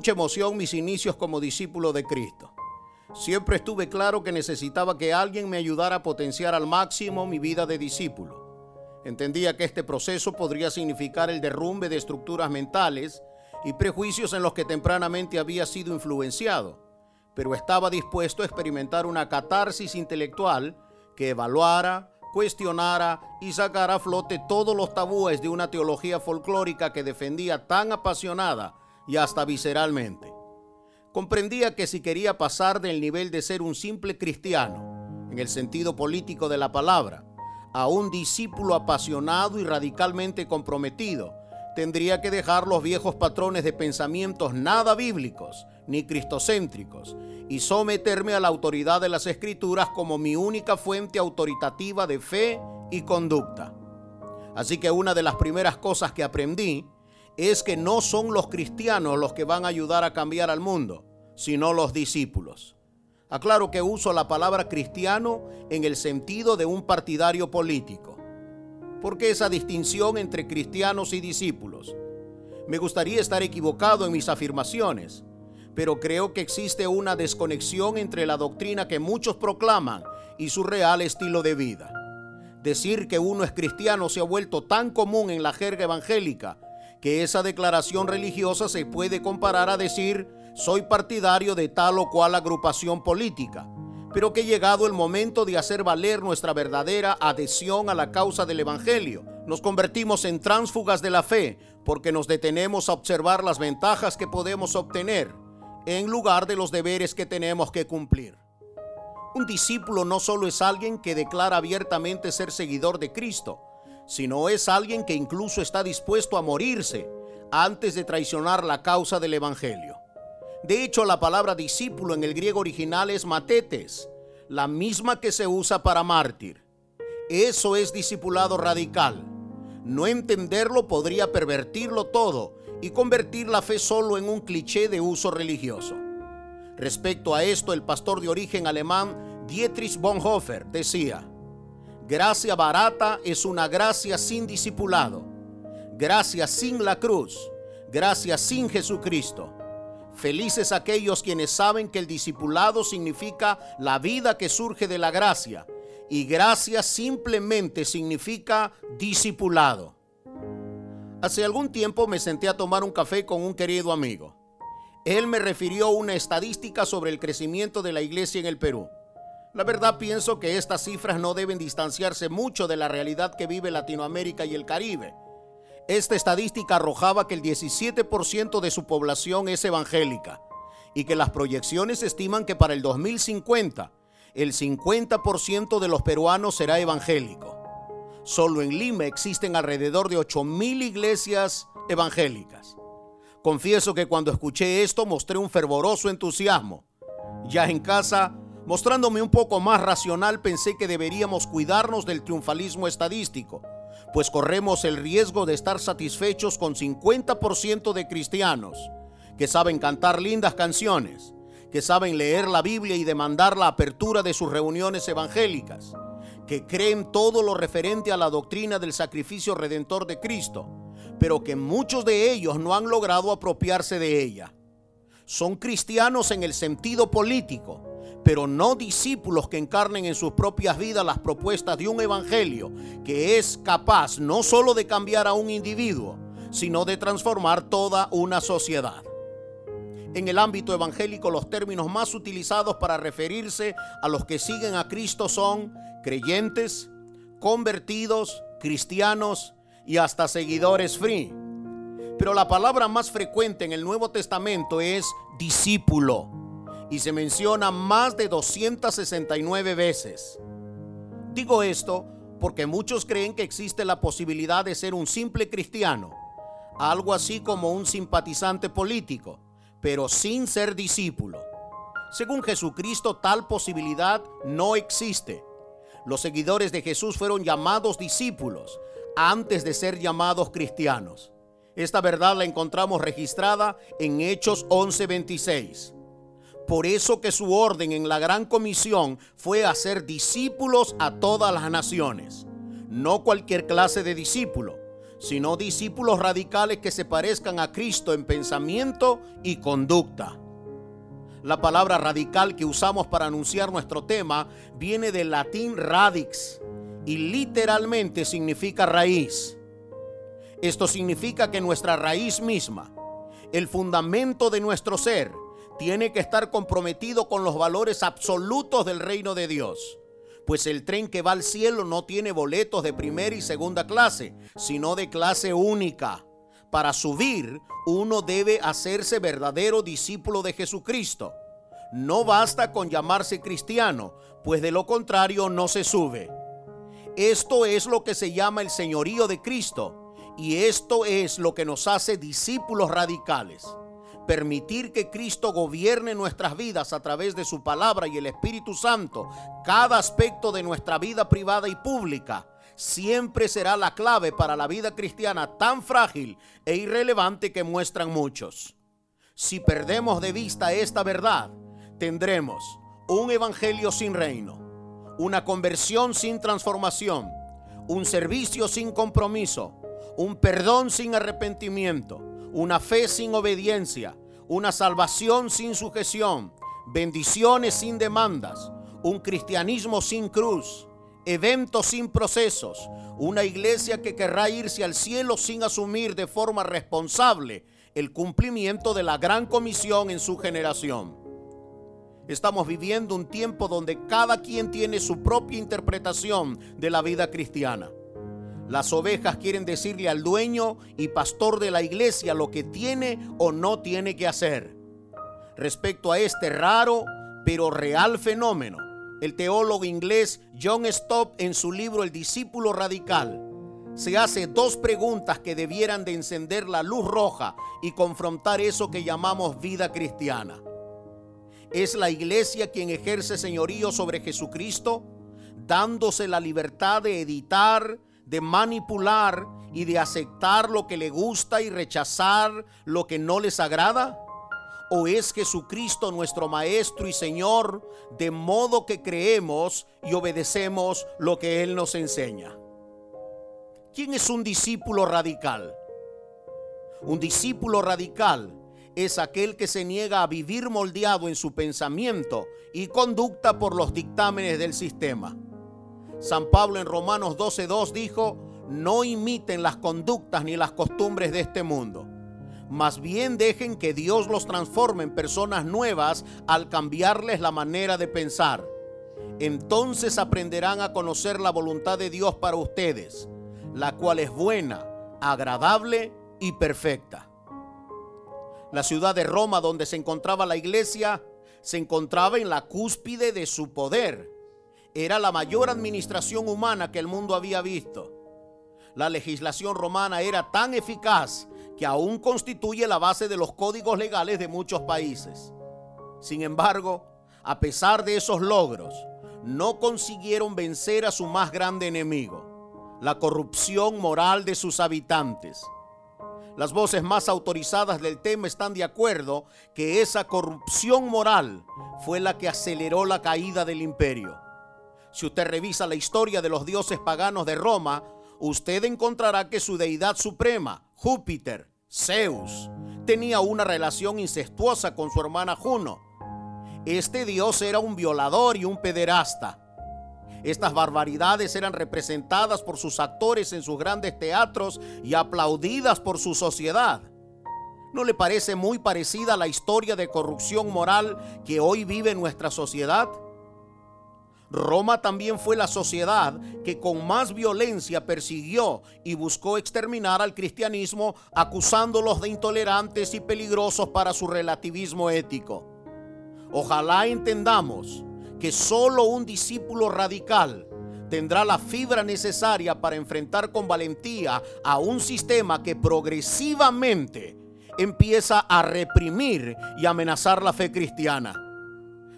mucha emoción mis inicios como discípulo de Cristo. Siempre estuve claro que necesitaba que alguien me ayudara a potenciar al máximo mi vida de discípulo. Entendía que este proceso podría significar el derrumbe de estructuras mentales y prejuicios en los que tempranamente había sido influenciado, pero estaba dispuesto a experimentar una catarsis intelectual que evaluara, cuestionara y sacara a flote todos los tabúes de una teología folclórica que defendía tan apasionada y hasta visceralmente. Comprendía que si quería pasar del nivel de ser un simple cristiano, en el sentido político de la palabra, a un discípulo apasionado y radicalmente comprometido, tendría que dejar los viejos patrones de pensamientos nada bíblicos ni cristocéntricos y someterme a la autoridad de las escrituras como mi única fuente autoritativa de fe y conducta. Así que una de las primeras cosas que aprendí es que no son los cristianos los que van a ayudar a cambiar al mundo, sino los discípulos. Aclaro que uso la palabra cristiano en el sentido de un partidario político. ¿Por qué esa distinción entre cristianos y discípulos? Me gustaría estar equivocado en mis afirmaciones, pero creo que existe una desconexión entre la doctrina que muchos proclaman y su real estilo de vida. Decir que uno es cristiano se ha vuelto tan común en la jerga evangélica que esa declaración religiosa se puede comparar a decir soy partidario de tal o cual agrupación política, pero que llegado el momento de hacer valer nuestra verdadera adhesión a la causa del Evangelio, nos convertimos en tránsfugas de la fe porque nos detenemos a observar las ventajas que podemos obtener en lugar de los deberes que tenemos que cumplir. Un discípulo no solo es alguien que declara abiertamente ser seguidor de Cristo, sino es alguien que incluso está dispuesto a morirse antes de traicionar la causa del Evangelio. De hecho, la palabra discípulo en el griego original es matetes, la misma que se usa para mártir. Eso es discipulado radical. No entenderlo podría pervertirlo todo y convertir la fe solo en un cliché de uso religioso. Respecto a esto, el pastor de origen alemán Dietrich Bonhoeffer decía, Gracia barata es una gracia sin discipulado. Gracia sin la cruz. Gracia sin Jesucristo. Felices aquellos quienes saben que el discipulado significa la vida que surge de la gracia y gracia simplemente significa discipulado. Hace algún tiempo me senté a tomar un café con un querido amigo. Él me refirió una estadística sobre el crecimiento de la iglesia en el Perú. La verdad pienso que estas cifras no deben distanciarse mucho de la realidad que vive Latinoamérica y el Caribe. Esta estadística arrojaba que el 17% de su población es evangélica y que las proyecciones estiman que para el 2050 el 50% de los peruanos será evangélico. Solo en Lima existen alrededor de 8.000 iglesias evangélicas. Confieso que cuando escuché esto mostré un fervoroso entusiasmo. Ya en casa Mostrándome un poco más racional, pensé que deberíamos cuidarnos del triunfalismo estadístico, pues corremos el riesgo de estar satisfechos con 50% de cristianos que saben cantar lindas canciones, que saben leer la Biblia y demandar la apertura de sus reuniones evangélicas, que creen todo lo referente a la doctrina del sacrificio redentor de Cristo, pero que muchos de ellos no han logrado apropiarse de ella. Son cristianos en el sentido político, pero no discípulos que encarnen en sus propias vidas las propuestas de un evangelio que es capaz no solo de cambiar a un individuo, sino de transformar toda una sociedad. En el ámbito evangélico los términos más utilizados para referirse a los que siguen a Cristo son creyentes, convertidos, cristianos y hasta seguidores free. Pero la palabra más frecuente en el Nuevo Testamento es discípulo y se menciona más de 269 veces. Digo esto porque muchos creen que existe la posibilidad de ser un simple cristiano, algo así como un simpatizante político, pero sin ser discípulo. Según Jesucristo, tal posibilidad no existe. Los seguidores de Jesús fueron llamados discípulos antes de ser llamados cristianos. Esta verdad la encontramos registrada en Hechos 11:26. Por eso que su orden en la gran comisión fue hacer discípulos a todas las naciones. No cualquier clase de discípulo, sino discípulos radicales que se parezcan a Cristo en pensamiento y conducta. La palabra radical que usamos para anunciar nuestro tema viene del latín radix y literalmente significa raíz. Esto significa que nuestra raíz misma, el fundamento de nuestro ser, tiene que estar comprometido con los valores absolutos del reino de Dios. Pues el tren que va al cielo no tiene boletos de primera y segunda clase, sino de clase única. Para subir, uno debe hacerse verdadero discípulo de Jesucristo. No basta con llamarse cristiano, pues de lo contrario no se sube. Esto es lo que se llama el señorío de Cristo y esto es lo que nos hace discípulos radicales. Permitir que Cristo gobierne nuestras vidas a través de su palabra y el Espíritu Santo, cada aspecto de nuestra vida privada y pública, siempre será la clave para la vida cristiana tan frágil e irrelevante que muestran muchos. Si perdemos de vista esta verdad, tendremos un evangelio sin reino una conversión sin transformación, un servicio sin compromiso, un perdón sin arrepentimiento, una fe sin obediencia, una salvación sin sujeción, bendiciones sin demandas, un cristianismo sin cruz, eventos sin procesos, una iglesia que querrá irse al cielo sin asumir de forma responsable el cumplimiento de la gran comisión en su generación. Estamos viviendo un tiempo donde cada quien tiene su propia interpretación de la vida cristiana. Las ovejas quieren decirle al dueño y pastor de la iglesia lo que tiene o no tiene que hacer. Respecto a este raro pero real fenómeno, el teólogo inglés John Stott en su libro El discípulo radical se hace dos preguntas que debieran de encender la luz roja y confrontar eso que llamamos vida cristiana. ¿Es la iglesia quien ejerce señorío sobre Jesucristo, dándose la libertad de editar, de manipular y de aceptar lo que le gusta y rechazar lo que no les agrada? ¿O es Jesucristo nuestro Maestro y Señor, de modo que creemos y obedecemos lo que Él nos enseña? ¿Quién es un discípulo radical? Un discípulo radical es aquel que se niega a vivir moldeado en su pensamiento y conducta por los dictámenes del sistema. San Pablo en Romanos 12.2 dijo, no imiten las conductas ni las costumbres de este mundo. Más bien dejen que Dios los transforme en personas nuevas al cambiarles la manera de pensar. Entonces aprenderán a conocer la voluntad de Dios para ustedes, la cual es buena, agradable y perfecta. La ciudad de Roma donde se encontraba la iglesia se encontraba en la cúspide de su poder. Era la mayor administración humana que el mundo había visto. La legislación romana era tan eficaz que aún constituye la base de los códigos legales de muchos países. Sin embargo, a pesar de esos logros, no consiguieron vencer a su más grande enemigo, la corrupción moral de sus habitantes. Las voces más autorizadas del tema están de acuerdo que esa corrupción moral fue la que aceleró la caída del imperio. Si usted revisa la historia de los dioses paganos de Roma, usted encontrará que su deidad suprema, Júpiter, Zeus, tenía una relación incestuosa con su hermana Juno. Este dios era un violador y un pederasta. Estas barbaridades eran representadas por sus actores en sus grandes teatros y aplaudidas por su sociedad. ¿No le parece muy parecida a la historia de corrupción moral que hoy vive nuestra sociedad? Roma también fue la sociedad que con más violencia persiguió y buscó exterminar al cristianismo acusándolos de intolerantes y peligrosos para su relativismo ético. Ojalá entendamos que solo un discípulo radical tendrá la fibra necesaria para enfrentar con valentía a un sistema que progresivamente empieza a reprimir y amenazar la fe cristiana.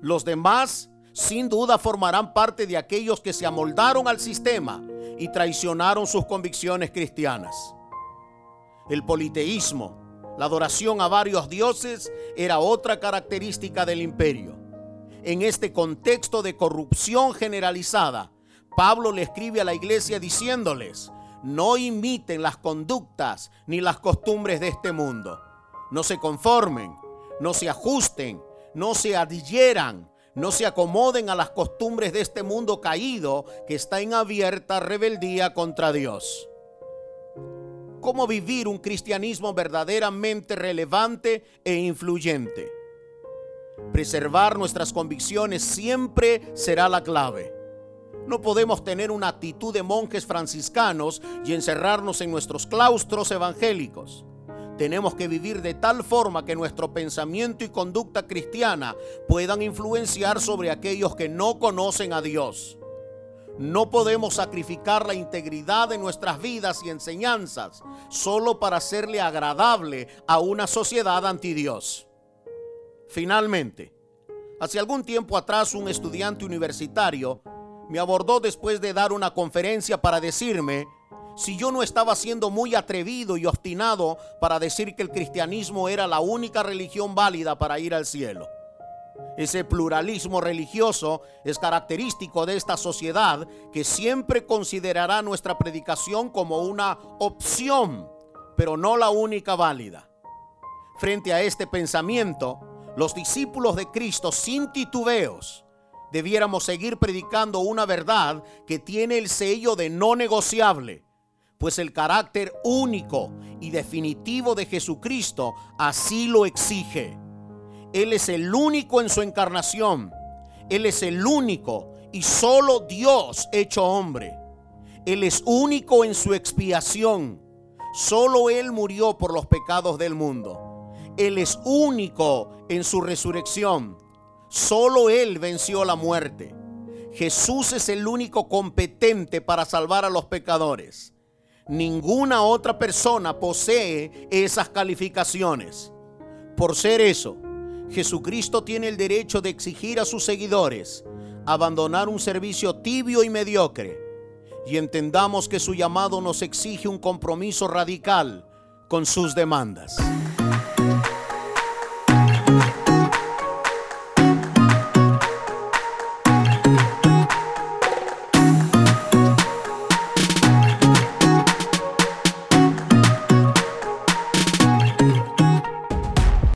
Los demás sin duda formarán parte de aquellos que se amoldaron al sistema y traicionaron sus convicciones cristianas. El politeísmo, la adoración a varios dioses, era otra característica del imperio en este contexto de corrupción generalizada, Pablo le escribe a la iglesia diciéndoles, no imiten las conductas ni las costumbres de este mundo. No se conformen, no se ajusten, no se adhieran, no se acomoden a las costumbres de este mundo caído que está en abierta rebeldía contra Dios. ¿Cómo vivir un cristianismo verdaderamente relevante e influyente? Preservar nuestras convicciones siempre será la clave. No podemos tener una actitud de monjes franciscanos y encerrarnos en nuestros claustros evangélicos. Tenemos que vivir de tal forma que nuestro pensamiento y conducta cristiana puedan influenciar sobre aquellos que no conocen a Dios. No podemos sacrificar la integridad de nuestras vidas y enseñanzas solo para hacerle agradable a una sociedad anti Dios. Finalmente, hace algún tiempo atrás un estudiante universitario me abordó después de dar una conferencia para decirme si yo no estaba siendo muy atrevido y obstinado para decir que el cristianismo era la única religión válida para ir al cielo. Ese pluralismo religioso es característico de esta sociedad que siempre considerará nuestra predicación como una opción, pero no la única válida. Frente a este pensamiento, los discípulos de Cristo sin titubeos debiéramos seguir predicando una verdad que tiene el sello de no negociable, pues el carácter único y definitivo de Jesucristo así lo exige. Él es el único en su encarnación. Él es el único y solo Dios hecho hombre. Él es único en su expiación. Solo Él murió por los pecados del mundo. Él es único en su resurrección Solo Él venció la muerte. Jesús es el único competente para salvar a los pecadores. Ninguna otra persona posee esas calificaciones. Por ser eso, Jesucristo tiene el derecho de exigir a sus seguidores abandonar un servicio tibio y mediocre. Y entendamos que su llamado nos exige un compromiso radical con sus demandas.